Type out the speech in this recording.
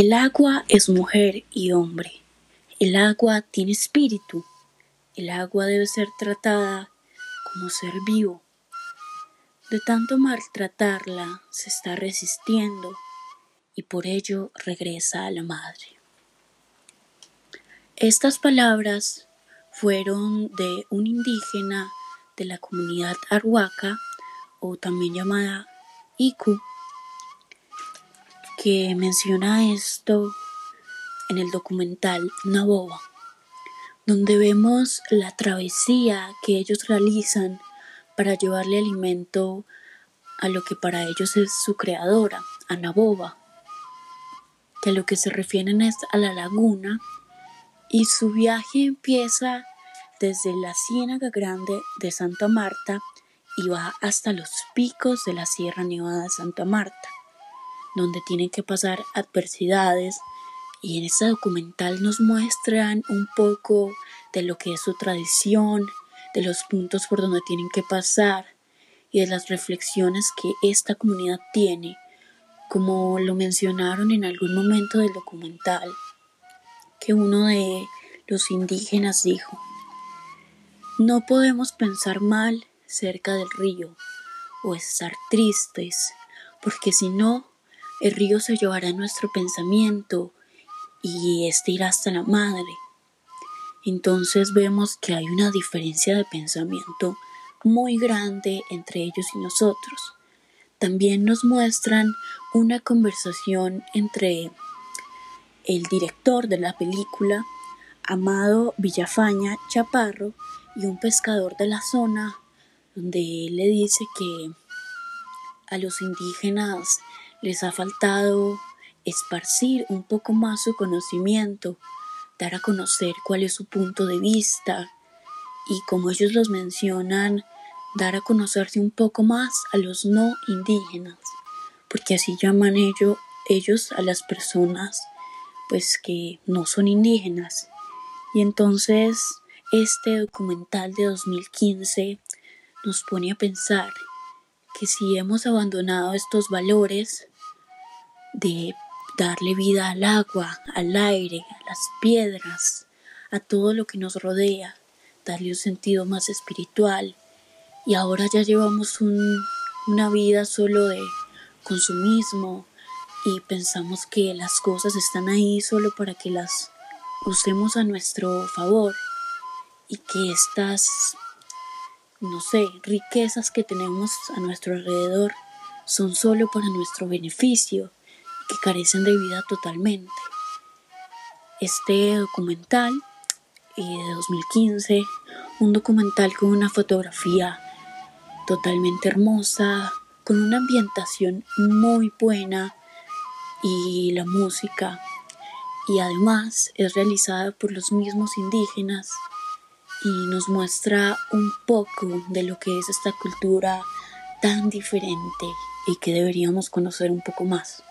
El agua es mujer y hombre. El agua tiene espíritu. El agua debe ser tratada como ser vivo. De tanto maltratarla se está resistiendo y por ello regresa a la madre. Estas palabras fueron de un indígena de la comunidad Arhuaca o también llamada Iku que menciona esto en el documental Naboba, donde vemos la travesía que ellos realizan para llevarle alimento a lo que para ellos es su creadora, a Naboba, que a lo que se refieren es a la laguna, y su viaje empieza desde la Ciénaga Grande de Santa Marta y va hasta los picos de la Sierra Nevada de Santa Marta donde tienen que pasar adversidades y en este documental nos muestran un poco de lo que es su tradición, de los puntos por donde tienen que pasar y de las reflexiones que esta comunidad tiene, como lo mencionaron en algún momento del documental, que uno de los indígenas dijo, no podemos pensar mal cerca del río o estar tristes, porque si no, el río se llevará nuestro pensamiento y este irá hasta la madre. Entonces vemos que hay una diferencia de pensamiento muy grande entre ellos y nosotros. También nos muestran una conversación entre el director de la película, Amado Villafaña Chaparro, y un pescador de la zona, donde él le dice que a los indígenas les ha faltado esparcir un poco más su conocimiento, dar a conocer cuál es su punto de vista y como ellos los mencionan, dar a conocerse un poco más a los no indígenas, porque así llaman ellos, ellos a las personas pues que no son indígenas. Y entonces este documental de 2015 nos pone a pensar que si hemos abandonado estos valores, de darle vida al agua, al aire, a las piedras, a todo lo que nos rodea, darle un sentido más espiritual. Y ahora ya llevamos una vida solo de consumismo y pensamos que las cosas están ahí solo para que las usemos a nuestro favor y que estas, no sé, riquezas que tenemos a nuestro alrededor son solo para nuestro beneficio que carecen de vida totalmente. Este documental eh, de 2015, un documental con una fotografía totalmente hermosa, con una ambientación muy buena y la música y además es realizada por los mismos indígenas y nos muestra un poco de lo que es esta cultura tan diferente y que deberíamos conocer un poco más.